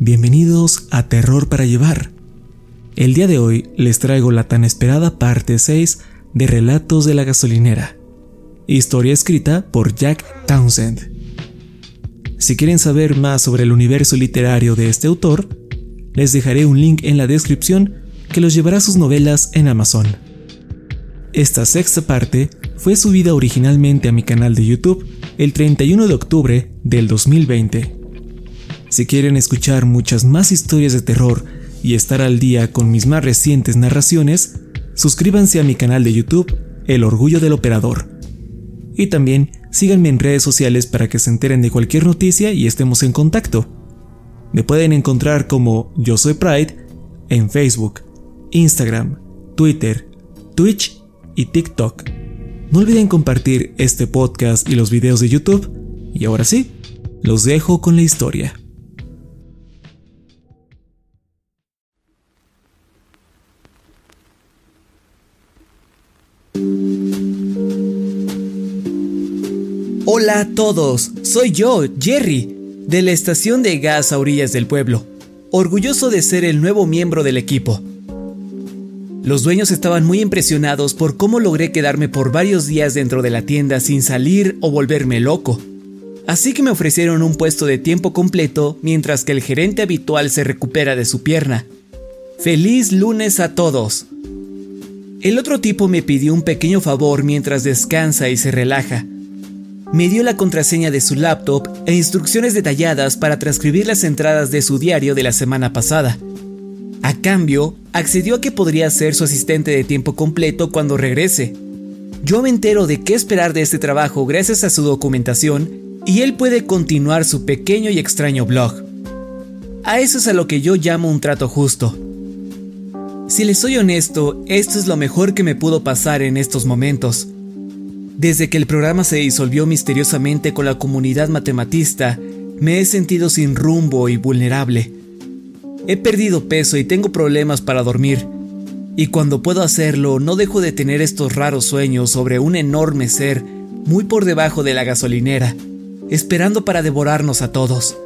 Bienvenidos a Terror para Llevar. El día de hoy les traigo la tan esperada parte 6 de Relatos de la Gasolinera, historia escrita por Jack Townsend. Si quieren saber más sobre el universo literario de este autor, les dejaré un link en la descripción que los llevará a sus novelas en Amazon. Esta sexta parte fue subida originalmente a mi canal de YouTube el 31 de octubre del 2020. Si quieren escuchar muchas más historias de terror y estar al día con mis más recientes narraciones, suscríbanse a mi canal de YouTube El Orgullo del Operador. Y también síganme en redes sociales para que se enteren de cualquier noticia y estemos en contacto. Me pueden encontrar como Yo Soy Pride en Facebook, Instagram, Twitter, Twitch y TikTok. No olviden compartir este podcast y los videos de YouTube. Y ahora sí, los dejo con la historia. Hola a todos, soy yo, Jerry, de la estación de gas a orillas del pueblo, orgulloso de ser el nuevo miembro del equipo. Los dueños estaban muy impresionados por cómo logré quedarme por varios días dentro de la tienda sin salir o volverme loco. Así que me ofrecieron un puesto de tiempo completo mientras que el gerente habitual se recupera de su pierna. ¡Feliz lunes a todos! El otro tipo me pidió un pequeño favor mientras descansa y se relaja. Me dio la contraseña de su laptop e instrucciones detalladas para transcribir las entradas de su diario de la semana pasada. A cambio, accedió a que podría ser su asistente de tiempo completo cuando regrese. Yo me entero de qué esperar de este trabajo gracias a su documentación y él puede continuar su pequeño y extraño blog. A eso es a lo que yo llamo un trato justo. Si les soy honesto, esto es lo mejor que me pudo pasar en estos momentos. Desde que el programa se disolvió misteriosamente con la comunidad matematista, me he sentido sin rumbo y vulnerable. He perdido peso y tengo problemas para dormir. Y cuando puedo hacerlo, no dejo de tener estos raros sueños sobre un enorme ser muy por debajo de la gasolinera, esperando para devorarnos a todos.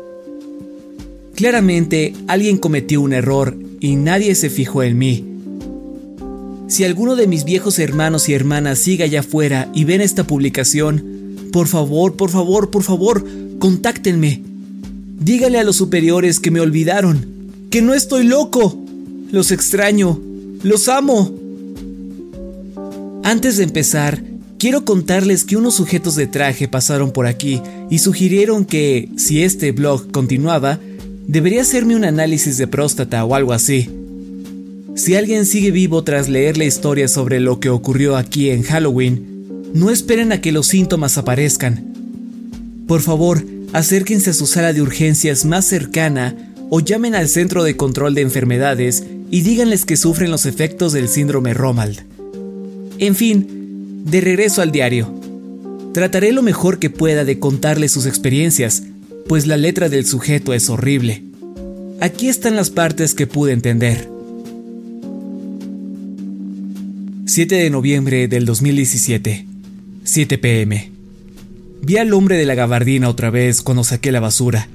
Claramente, alguien cometió un error y nadie se fijó en mí. Si alguno de mis viejos hermanos y hermanas sigue allá afuera y ven esta publicación, por favor, por favor, por favor, contáctenme. Dígale a los superiores que me olvidaron, que no estoy loco. Los extraño, los amo. Antes de empezar, quiero contarles que unos sujetos de traje pasaron por aquí y sugirieron que, si este blog continuaba, debería hacerme un análisis de próstata o algo así. Si alguien sigue vivo tras leer la historia sobre lo que ocurrió aquí en Halloween, no esperen a que los síntomas aparezcan. Por favor, acérquense a su sala de urgencias más cercana o llamen al Centro de Control de Enfermedades y díganles que sufren los efectos del síndrome Romald. En fin, de regreso al diario. Trataré lo mejor que pueda de contarles sus experiencias, pues la letra del sujeto es horrible. Aquí están las partes que pude entender. 7 de noviembre del 2017, 7 pm. Vi al hombre de la gabardina otra vez cuando saqué la basura.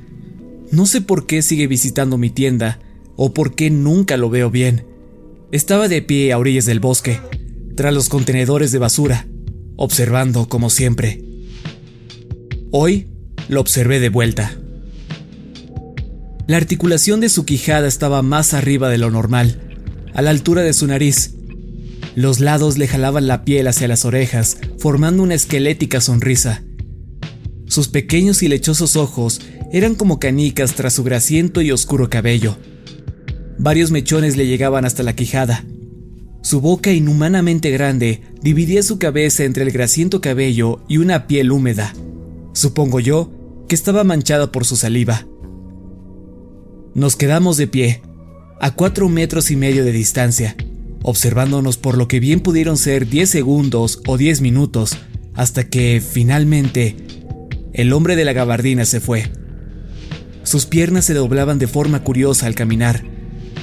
No sé por qué sigue visitando mi tienda o por qué nunca lo veo bien. Estaba de pie a orillas del bosque, tras los contenedores de basura, observando como siempre. Hoy lo observé de vuelta. La articulación de su quijada estaba más arriba de lo normal, a la altura de su nariz. Los lados le jalaban la piel hacia las orejas, formando una esquelética sonrisa. Sus pequeños y lechosos ojos eran como canicas tras su grasiento y oscuro cabello. Varios mechones le llegaban hasta la quijada. Su boca inhumanamente grande dividía su cabeza entre el grasiento cabello y una piel húmeda. Supongo yo que estaba manchada por su saliva. Nos quedamos de pie, a cuatro metros y medio de distancia, observándonos por lo que bien pudieron ser diez segundos o diez minutos, hasta que, finalmente, el hombre de la gabardina se fue. Sus piernas se doblaban de forma curiosa al caminar,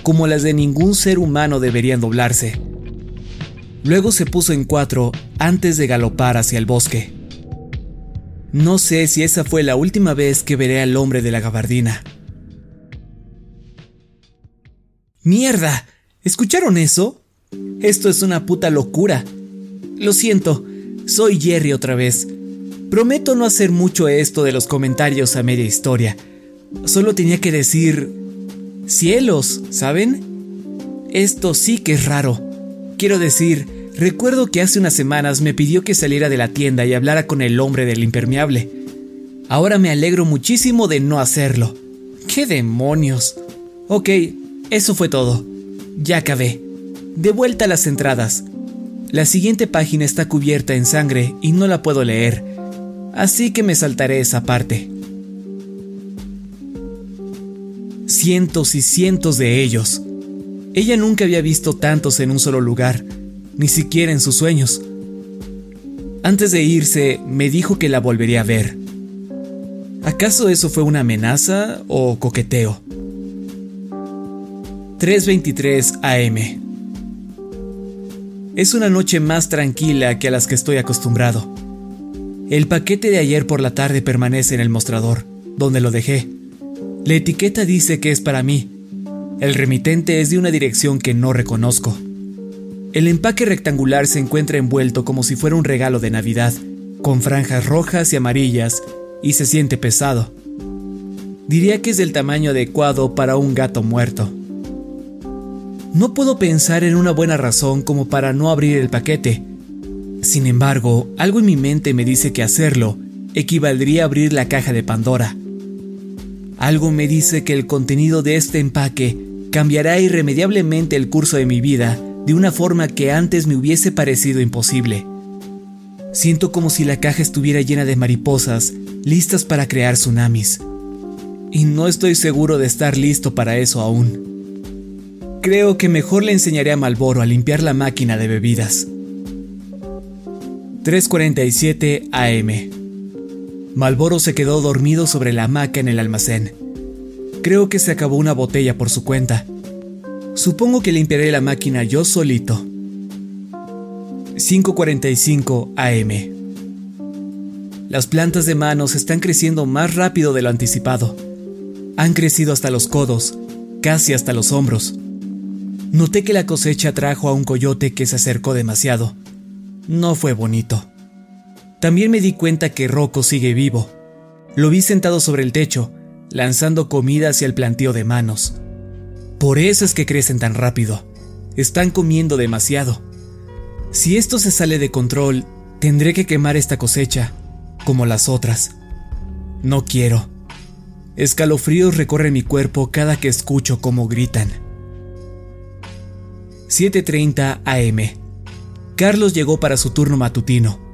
como las de ningún ser humano deberían doblarse. Luego se puso en cuatro antes de galopar hacia el bosque. No sé si esa fue la última vez que veré al hombre de la gabardina. ¡Mierda! ¿Escucharon eso? Esto es una puta locura. Lo siento, soy Jerry otra vez. Prometo no hacer mucho esto de los comentarios a media historia. Solo tenía que decir Cielos, ¿saben? Esto sí que es raro. Quiero decir, recuerdo que hace unas semanas me pidió que saliera de la tienda y hablara con el hombre del impermeable. Ahora me alegro muchísimo de no hacerlo. ¡Qué demonios! Ok, eso fue todo. Ya acabé. De vuelta a las entradas. La siguiente página está cubierta en sangre y no la puedo leer, así que me saltaré esa parte. cientos y cientos de ellos. Ella nunca había visto tantos en un solo lugar, ni siquiera en sus sueños. Antes de irse, me dijo que la volvería a ver. ¿Acaso eso fue una amenaza o coqueteo? 3.23 am. Es una noche más tranquila que a las que estoy acostumbrado. El paquete de ayer por la tarde permanece en el mostrador, donde lo dejé. La etiqueta dice que es para mí. El remitente es de una dirección que no reconozco. El empaque rectangular se encuentra envuelto como si fuera un regalo de Navidad, con franjas rojas y amarillas, y se siente pesado. Diría que es del tamaño adecuado para un gato muerto. No puedo pensar en una buena razón como para no abrir el paquete. Sin embargo, algo en mi mente me dice que hacerlo equivaldría a abrir la caja de Pandora. Algo me dice que el contenido de este empaque cambiará irremediablemente el curso de mi vida de una forma que antes me hubiese parecido imposible. Siento como si la caja estuviera llena de mariposas, listas para crear tsunamis. Y no estoy seguro de estar listo para eso aún. Creo que mejor le enseñaré a Malboro a limpiar la máquina de bebidas. 3.47 AM Malboro se quedó dormido sobre la hamaca en el almacén. Creo que se acabó una botella por su cuenta. Supongo que limpiaré la máquina yo solito. 5.45 AM. Las plantas de manos están creciendo más rápido de lo anticipado. Han crecido hasta los codos, casi hasta los hombros. Noté que la cosecha trajo a un coyote que se acercó demasiado. No fue bonito. También me di cuenta que Rocco sigue vivo. Lo vi sentado sobre el techo, lanzando comida hacia el planteo de manos. Por eso es que crecen tan rápido. Están comiendo demasiado. Si esto se sale de control, tendré que quemar esta cosecha, como las otras. No quiero. Escalofríos recorren mi cuerpo cada que escucho cómo gritan. 7.30 am. Carlos llegó para su turno matutino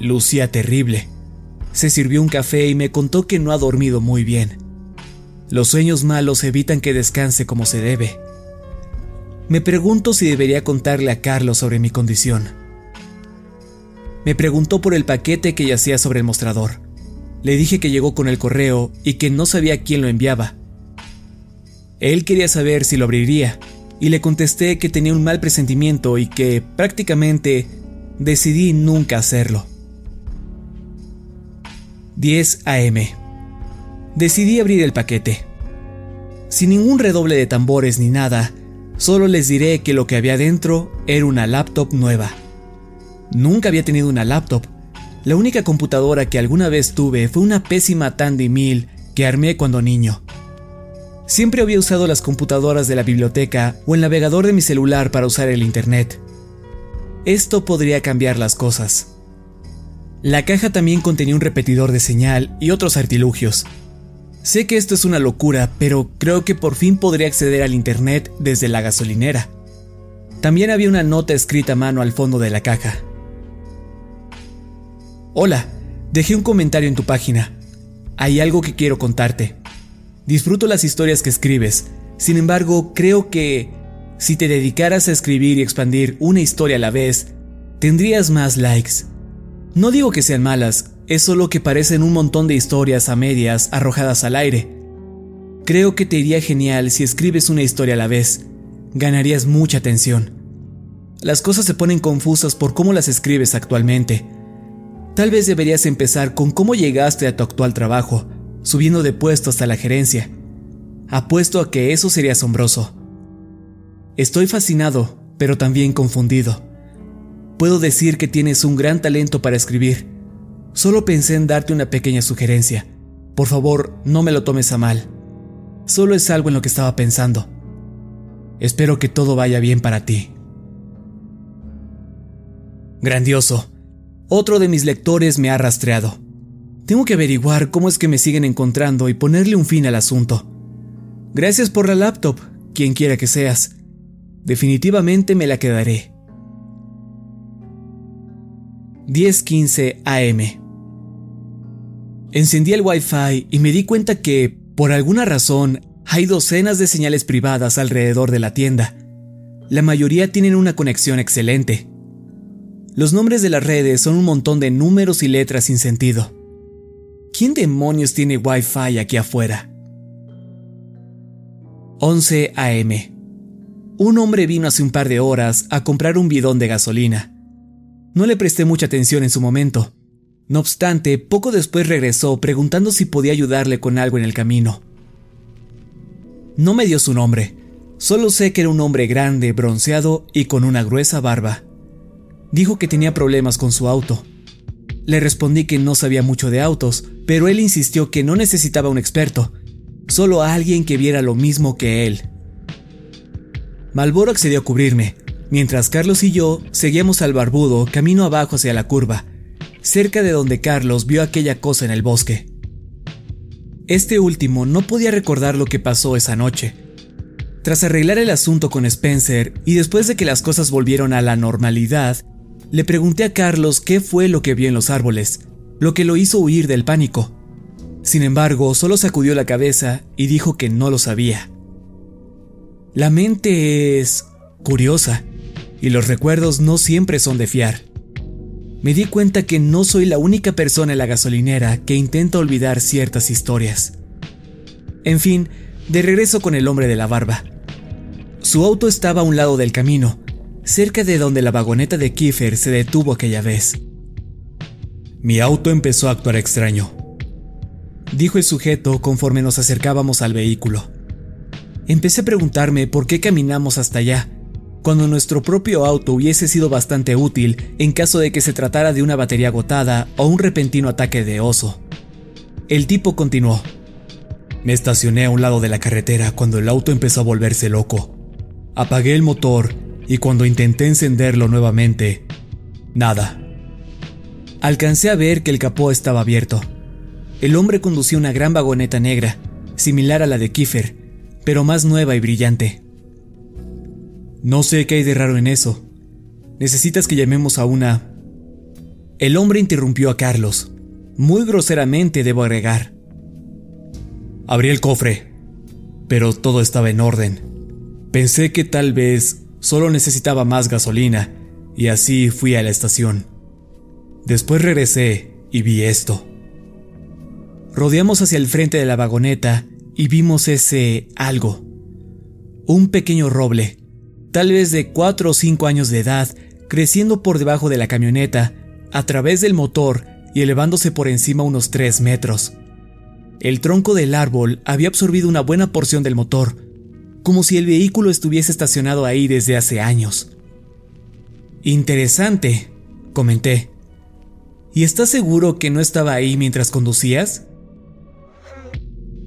lucía terrible. se sirvió un café y me contó que no ha dormido muy bien. Los sueños malos evitan que descanse como se debe. Me pregunto si debería contarle a Carlos sobre mi condición. Me preguntó por el paquete que yacía sobre el mostrador. Le dije que llegó con el correo y que no sabía quién lo enviaba. Él quería saber si lo abriría, y le contesté que tenía un mal presentimiento y que prácticamente decidí nunca hacerlo. 10 AM. Decidí abrir el paquete. Sin ningún redoble de tambores ni nada, solo les diré que lo que había dentro era una laptop nueva. Nunca había tenido una laptop. La única computadora que alguna vez tuve fue una pésima Tandy 1000 que armé cuando niño. Siempre había usado las computadoras de la biblioteca o el navegador de mi celular para usar el Internet. Esto podría cambiar las cosas. La caja también contenía un repetidor de señal y otros artilugios. Sé que esto es una locura, pero creo que por fin podría acceder al Internet desde la gasolinera. También había una nota escrita a mano al fondo de la caja. Hola, dejé un comentario en tu página. Hay algo que quiero contarte. Disfruto las historias que escribes, sin embargo creo que si te dedicaras a escribir y expandir una historia a la vez, tendrías más likes. No digo que sean malas, es solo que parecen un montón de historias a medias arrojadas al aire. Creo que te iría genial si escribes una historia a la vez. Ganarías mucha atención. Las cosas se ponen confusas por cómo las escribes actualmente. Tal vez deberías empezar con cómo llegaste a tu actual trabajo, subiendo de puesto hasta la gerencia. Apuesto a que eso sería asombroso. Estoy fascinado, pero también confundido. Puedo decir que tienes un gran talento para escribir. Solo pensé en darte una pequeña sugerencia. Por favor, no me lo tomes a mal. Solo es algo en lo que estaba pensando. Espero que todo vaya bien para ti. Grandioso. Otro de mis lectores me ha rastreado. Tengo que averiguar cómo es que me siguen encontrando y ponerle un fin al asunto. Gracias por la laptop, quien quiera que seas. Definitivamente me la quedaré. 10:15 AM. Encendí el Wi-Fi y me di cuenta que, por alguna razón, hay docenas de señales privadas alrededor de la tienda. La mayoría tienen una conexión excelente. Los nombres de las redes son un montón de números y letras sin sentido. ¿Quién demonios tiene Wi-Fi aquí afuera? 11 AM. Un hombre vino hace un par de horas a comprar un bidón de gasolina. No le presté mucha atención en su momento. No obstante, poco después regresó preguntando si podía ayudarle con algo en el camino. No me dio su nombre, solo sé que era un hombre grande, bronceado y con una gruesa barba. Dijo que tenía problemas con su auto. Le respondí que no sabía mucho de autos, pero él insistió que no necesitaba un experto, solo a alguien que viera lo mismo que él. Malboro accedió a cubrirme, mientras Carlos y yo seguíamos al barbudo camino abajo hacia la curva, cerca de donde Carlos vio aquella cosa en el bosque. Este último no podía recordar lo que pasó esa noche. Tras arreglar el asunto con Spencer y después de que las cosas volvieron a la normalidad, le pregunté a Carlos qué fue lo que vio en los árboles, lo que lo hizo huir del pánico. Sin embargo, solo sacudió la cabeza y dijo que no lo sabía. La mente es curiosa y los recuerdos no siempre son de fiar. Me di cuenta que no soy la única persona en la gasolinera que intenta olvidar ciertas historias. En fin, de regreso con el hombre de la barba. Su auto estaba a un lado del camino, cerca de donde la vagoneta de Kiefer se detuvo aquella vez. Mi auto empezó a actuar extraño, dijo el sujeto conforme nos acercábamos al vehículo. Empecé a preguntarme por qué caminamos hasta allá, cuando nuestro propio auto hubiese sido bastante útil en caso de que se tratara de una batería agotada o un repentino ataque de oso. El tipo continuó. Me estacioné a un lado de la carretera cuando el auto empezó a volverse loco. Apagué el motor y cuando intenté encenderlo nuevamente, nada. Alcancé a ver que el capó estaba abierto. El hombre conducía una gran vagoneta negra, similar a la de Kiefer, pero más nueva y brillante. No sé qué hay de raro en eso. ¿Necesitas que llamemos a una... El hombre interrumpió a Carlos. muy groseramente debo agregar. Abrí el cofre, pero todo estaba en orden. Pensé que tal vez solo necesitaba más gasolina y así fui a la estación. Después regresé y vi esto. Rodeamos hacia el frente de la vagoneta y vimos ese algo. Un pequeño roble, tal vez de 4 o 5 años de edad, creciendo por debajo de la camioneta, a través del motor y elevándose por encima unos 3 metros. El tronco del árbol había absorbido una buena porción del motor, como si el vehículo estuviese estacionado ahí desde hace años. Interesante, comenté. ¿Y estás seguro que no estaba ahí mientras conducías?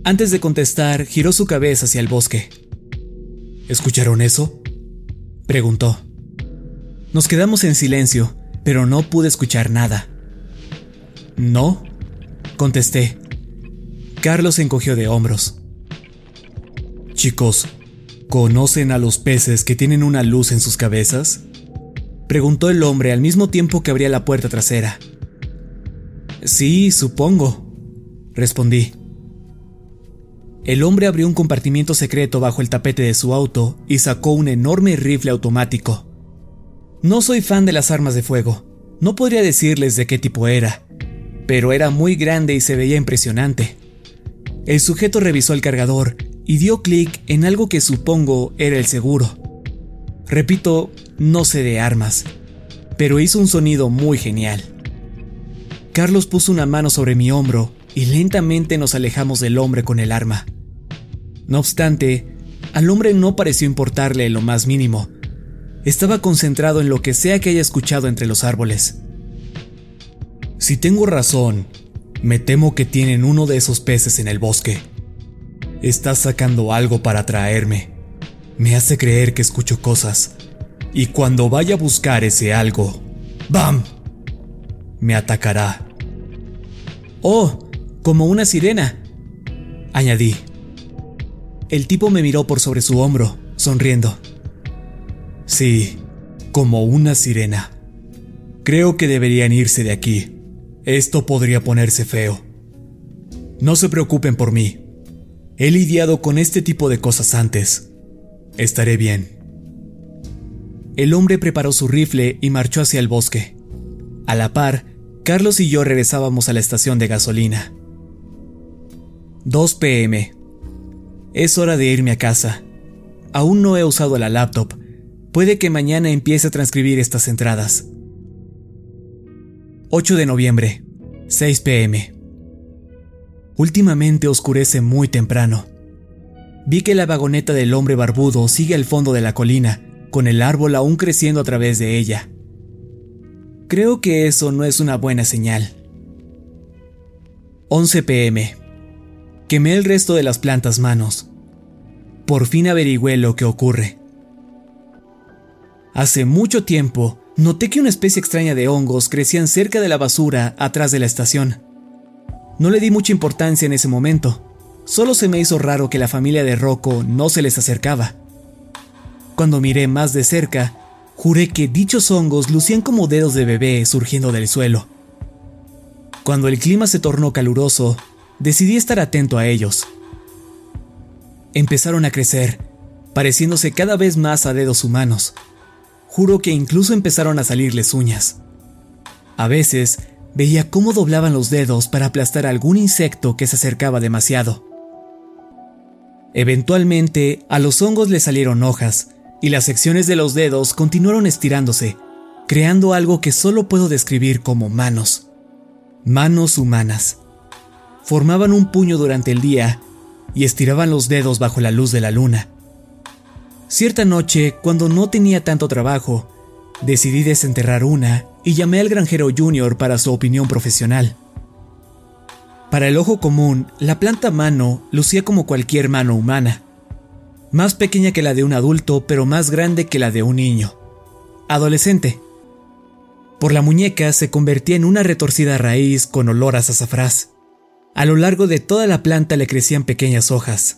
Antes de contestar, giró su cabeza hacia el bosque. ¿Escucharon eso? Preguntó. Nos quedamos en silencio, pero no pude escuchar nada. No, contesté. Carlos encogió de hombros. Chicos, ¿conocen a los peces que tienen una luz en sus cabezas? Preguntó el hombre al mismo tiempo que abría la puerta trasera. Sí, supongo, respondí. El hombre abrió un compartimiento secreto bajo el tapete de su auto y sacó un enorme rifle automático. No soy fan de las armas de fuego, no podría decirles de qué tipo era, pero era muy grande y se veía impresionante. El sujeto revisó el cargador y dio clic en algo que supongo era el seguro. Repito, no sé de armas, pero hizo un sonido muy genial. Carlos puso una mano sobre mi hombro y lentamente nos alejamos del hombre con el arma. No obstante, al hombre no pareció importarle lo más mínimo. Estaba concentrado en lo que sea que haya escuchado entre los árboles. Si tengo razón, me temo que tienen uno de esos peces en el bosque. Está sacando algo para traerme. Me hace creer que escucho cosas. Y cuando vaya a buscar ese algo, ¡bam! Me atacará. Oh, como una sirena, añadí. El tipo me miró por sobre su hombro, sonriendo. Sí, como una sirena. Creo que deberían irse de aquí. Esto podría ponerse feo. No se preocupen por mí. He lidiado con este tipo de cosas antes. Estaré bien. El hombre preparó su rifle y marchó hacia el bosque. A la par, Carlos y yo regresábamos a la estación de gasolina. 2 pm. Es hora de irme a casa. Aún no he usado la laptop. Puede que mañana empiece a transcribir estas entradas. 8 de noviembre, 6 pm. Últimamente oscurece muy temprano. Vi que la vagoneta del hombre barbudo sigue al fondo de la colina, con el árbol aún creciendo a través de ella. Creo que eso no es una buena señal. 11 pm. Quemé el resto de las plantas manos. Por fin averigüé lo que ocurre. Hace mucho tiempo, noté que una especie extraña de hongos crecían cerca de la basura atrás de la estación. No le di mucha importancia en ese momento, solo se me hizo raro que la familia de Rocco no se les acercaba. Cuando miré más de cerca, juré que dichos hongos lucían como dedos de bebé surgiendo del suelo. Cuando el clima se tornó caluroso, decidí estar atento a ellos. Empezaron a crecer, pareciéndose cada vez más a dedos humanos. Juro que incluso empezaron a salirles uñas. A veces veía cómo doblaban los dedos para aplastar algún insecto que se acercaba demasiado. Eventualmente, a los hongos le salieron hojas, y las secciones de los dedos continuaron estirándose, creando algo que solo puedo describir como manos. Manos humanas. Formaban un puño durante el día y estiraban los dedos bajo la luz de la luna. Cierta noche, cuando no tenía tanto trabajo, decidí desenterrar una y llamé al granjero Junior para su opinión profesional. Para el ojo común, la planta mano lucía como cualquier mano humana, más pequeña que la de un adulto, pero más grande que la de un niño. Adolescente. Por la muñeca se convertía en una retorcida raíz con olor a azafrás. A lo largo de toda la planta le crecían pequeñas hojas.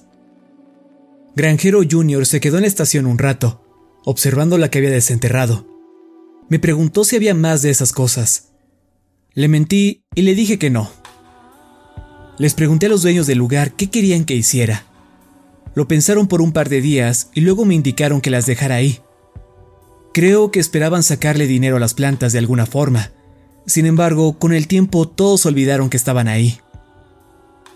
Granjero Junior se quedó en la estación un rato, observando la que había desenterrado. Me preguntó si había más de esas cosas. Le mentí y le dije que no, Les pregunté a los dueños del lugar qué querían que hiciera. Lo pensaron por un par de días y luego me indicaron que las dejara ahí. Creo que esperaban sacarle dinero a las plantas de alguna forma. Sin embargo, con el tiempo todos olvidaron que estaban ahí.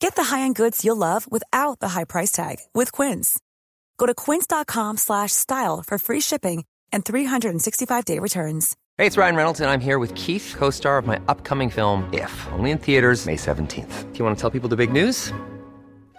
Get the high-end goods you'll love without the high price tag with Quince. Go to quince.com/style for free shipping and 365-day returns. Hey, it's Ryan Reynolds, and I'm here with Keith, co-star of my upcoming film, If, only in theaters May 17th. Do you want to tell people the big news?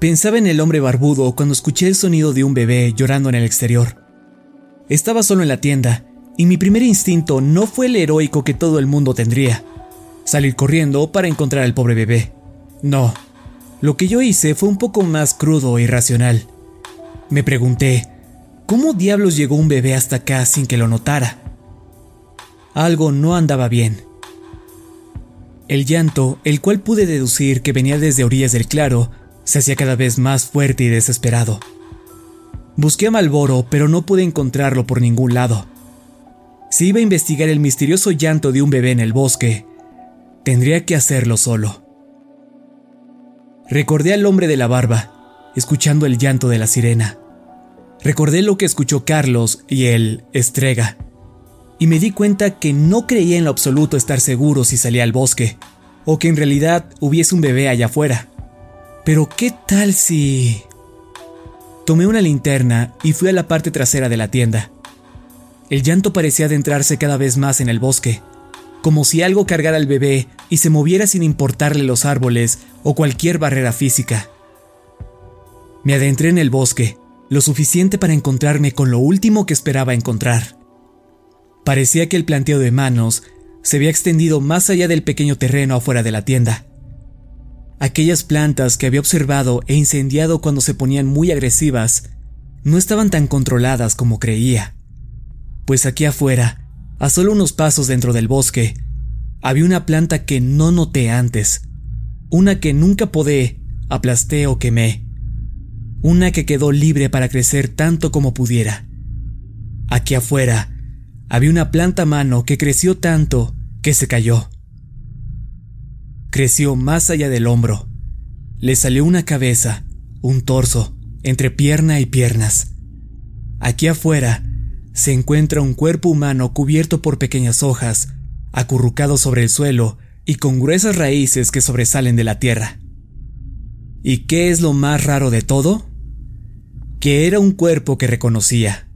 Pensaba en el hombre barbudo cuando escuché el sonido de un bebé llorando en el exterior. Estaba solo en la tienda y mi primer instinto no fue el heroico que todo el mundo tendría, salir corriendo para encontrar al pobre bebé. No, lo que yo hice fue un poco más crudo e irracional. Me pregunté, ¿cómo diablos llegó un bebé hasta acá sin que lo notara? Algo no andaba bien. El llanto, el cual pude deducir que venía desde orillas del claro, se hacía cada vez más fuerte y desesperado. Busqué a Malboro, pero no pude encontrarlo por ningún lado. Si iba a investigar el misterioso llanto de un bebé en el bosque, tendría que hacerlo solo. Recordé al hombre de la barba, escuchando el llanto de la sirena. Recordé lo que escuchó Carlos y el Estrega, y me di cuenta que no creía en lo absoluto estar seguro si salía al bosque, o que en realidad hubiese un bebé allá afuera. Pero ¿qué tal si... Tomé una linterna y fui a la parte trasera de la tienda. El llanto parecía adentrarse cada vez más en el bosque, como si algo cargara al bebé y se moviera sin importarle los árboles o cualquier barrera física. Me adentré en el bosque, lo suficiente para encontrarme con lo último que esperaba encontrar. Parecía que el planteo de manos se había extendido más allá del pequeño terreno afuera de la tienda. Aquellas plantas que había observado e incendiado cuando se ponían muy agresivas no estaban tan controladas como creía. Pues aquí afuera, a solo unos pasos dentro del bosque, había una planta que no noté antes. Una que nunca podé, aplasté o quemé. Una que quedó libre para crecer tanto como pudiera. Aquí afuera, había una planta a mano que creció tanto que se cayó. Creció más allá del hombro. Le salió una cabeza, un torso, entre pierna y piernas. Aquí afuera se encuentra un cuerpo humano cubierto por pequeñas hojas, acurrucado sobre el suelo y con gruesas raíces que sobresalen de la tierra. ¿Y qué es lo más raro de todo? Que era un cuerpo que reconocía.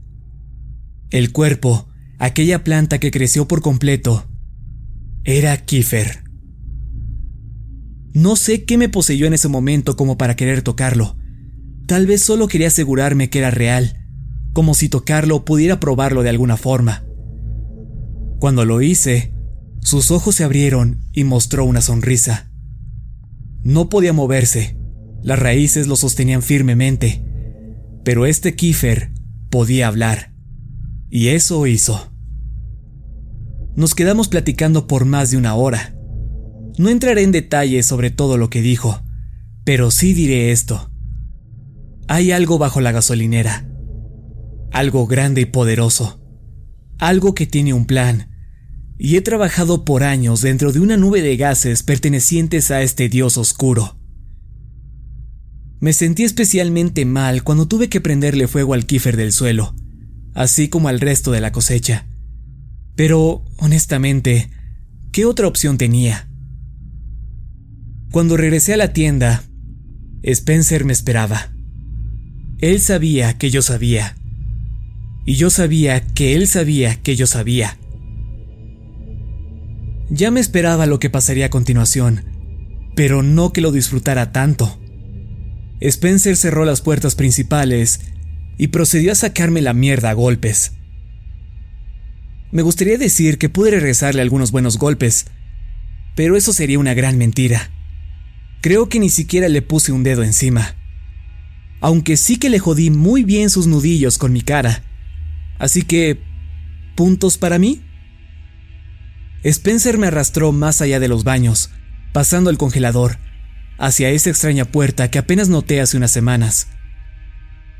El cuerpo, aquella planta que creció por completo, era Kiefer. No sé qué me poseyó en ese momento como para querer tocarlo. Tal vez solo quería asegurarme que era real, como si tocarlo pudiera probarlo de alguna forma. Cuando lo hice, sus ojos se abrieron y mostró una sonrisa. No podía moverse, las raíces lo sostenían firmemente, pero este Kiefer podía hablar, y eso hizo. Nos quedamos platicando por más de una hora. No entraré en detalles sobre todo lo que dijo, pero sí diré esto. Hay algo bajo la gasolinera. Algo grande y poderoso. Algo que tiene un plan. Y he trabajado por años dentro de una nube de gases pertenecientes a este dios oscuro. Me sentí especialmente mal cuando tuve que prenderle fuego al kífer del suelo, así como al resto de la cosecha. Pero, honestamente, ¿qué otra opción tenía? Cuando regresé a la tienda, Spencer me esperaba. Él sabía que yo sabía, Y yo sabía que él sabía que yo sabía. Ya me esperaba lo que pasaría a continuación, pero no que lo disfrutara tanto. Spencer cerró las puertas principales y procedió a sacarme la mierda a golpes. Me gustaría decir que pude regresarle algunos buenos golpes, pero eso sería una gran mentira. Creo que ni siquiera le puse un dedo encima. Aunque sí que le jodí muy bien sus nudillos con mi cara. Así que... ¿Puntos para mí? Spencer me arrastró más allá de los baños, pasando el congelador, hacia esa extraña puerta que apenas noté hace unas semanas.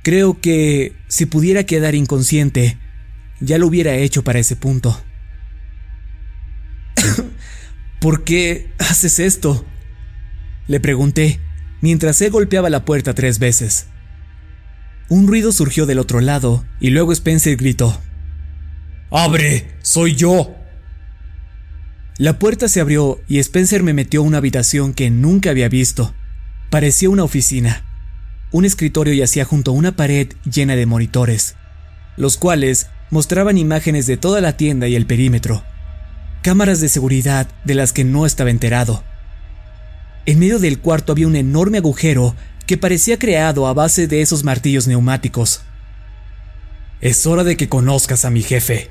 Creo que si pudiera quedar inconsciente, ya lo hubiera hecho para ese punto. ¿Por qué haces esto? Le pregunté, mientras él golpeaba la puerta tres veces. Un ruido surgió del otro lado y luego Spencer gritó. ¡Abre! ¡Soy yo! La puerta se abrió y Spencer me metió a una habitación que nunca había visto. Parecía una oficina. Un escritorio yacía junto a una pared llena de monitores, los cuales mostraban imágenes de toda la tienda y el perímetro. Cámaras de seguridad de las que no estaba enterado. En medio del cuarto había un enorme agujero que parecía creado a base de esos martillos neumáticos. Es hora de que conozcas a mi jefe,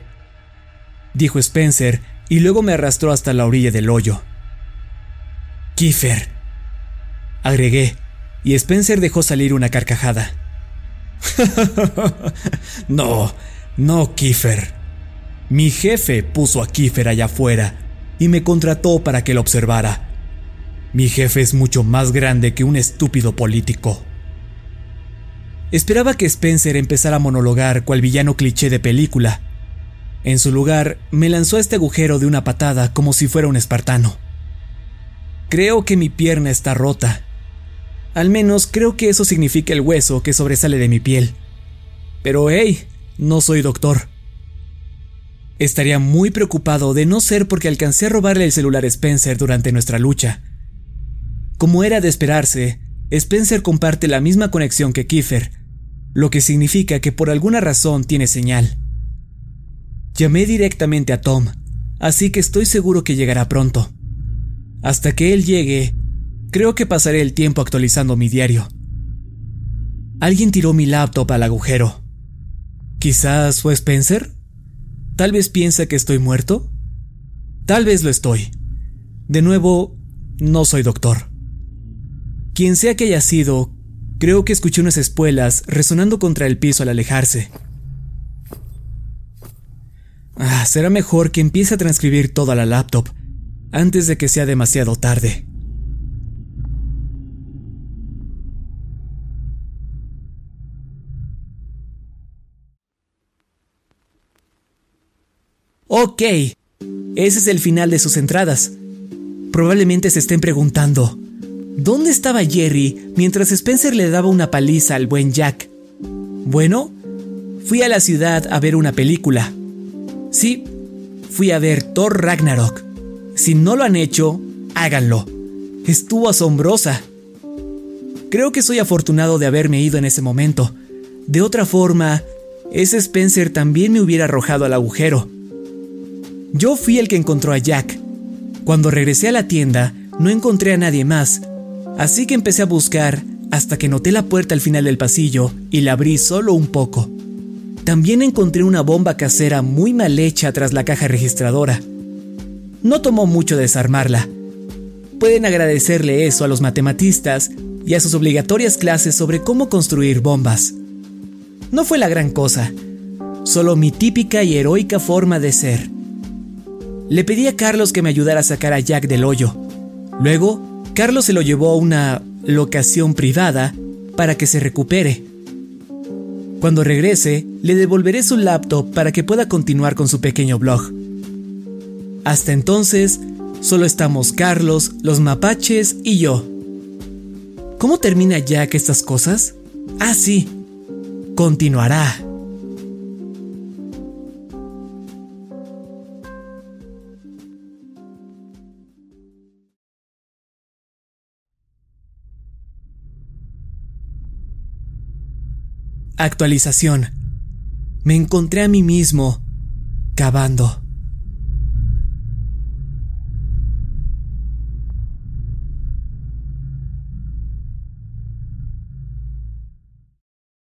dijo Spencer y luego me arrastró hasta la orilla del hoyo. Kiefer, agregué, y Spencer dejó salir una carcajada. no, no, Kiefer. Mi jefe puso a Kiefer allá afuera y me contrató para que lo observara. Mi jefe es mucho más grande que un estúpido político. Esperaba que Spencer empezara a monologar cual villano cliché de película. En su lugar, me lanzó a este agujero de una patada como si fuera un espartano. Creo que mi pierna está rota. Al menos creo que eso significa el hueso que sobresale de mi piel. Pero hey, no soy doctor. Estaría muy preocupado de no ser porque alcancé a robarle el celular a Spencer durante nuestra lucha. Como era de esperarse, Spencer comparte la misma conexión que Kiefer, lo que significa que por alguna razón tiene señal. Llamé directamente a Tom, así que estoy seguro que llegará pronto. Hasta que él llegue, creo que pasaré el tiempo actualizando mi diario. Alguien tiró mi laptop al agujero. ¿Quizás fue Spencer? ¿Tal vez piensa que estoy muerto? Tal vez lo estoy. De nuevo, no soy doctor. Quien sea que haya sido, creo que escuché unas espuelas resonando contra el piso al alejarse. Ah, será mejor que empiece a transcribir toda la laptop antes de que sea demasiado tarde. Ok, ese es el final de sus entradas. Probablemente se estén preguntando, ¿Dónde estaba Jerry mientras Spencer le daba una paliza al buen Jack? Bueno, fui a la ciudad a ver una película. Sí, fui a ver Thor Ragnarok. Si no lo han hecho, háganlo. Estuvo asombrosa. Creo que soy afortunado de haberme ido en ese momento. De otra forma, ese Spencer también me hubiera arrojado al agujero. Yo fui el que encontró a Jack. Cuando regresé a la tienda, no encontré a nadie más, Así que empecé a buscar hasta que noté la puerta al final del pasillo y la abrí solo un poco. También encontré una bomba casera muy mal hecha tras la caja registradora. No tomó mucho desarmarla. Pueden agradecerle eso a los matematistas y a sus obligatorias clases sobre cómo construir bombas. No fue la gran cosa, solo mi típica y heroica forma de ser. Le pedí a Carlos que me ayudara a sacar a Jack del hoyo. Luego Carlos se lo llevó a una locación privada para que se recupere. Cuando regrese, le devolveré su laptop para que pueda continuar con su pequeño blog. Hasta entonces, solo estamos Carlos, los mapaches y yo. ¿Cómo termina Jack estas cosas? Ah, sí. Continuará. Actualización. me encontré a mí mismo cavando.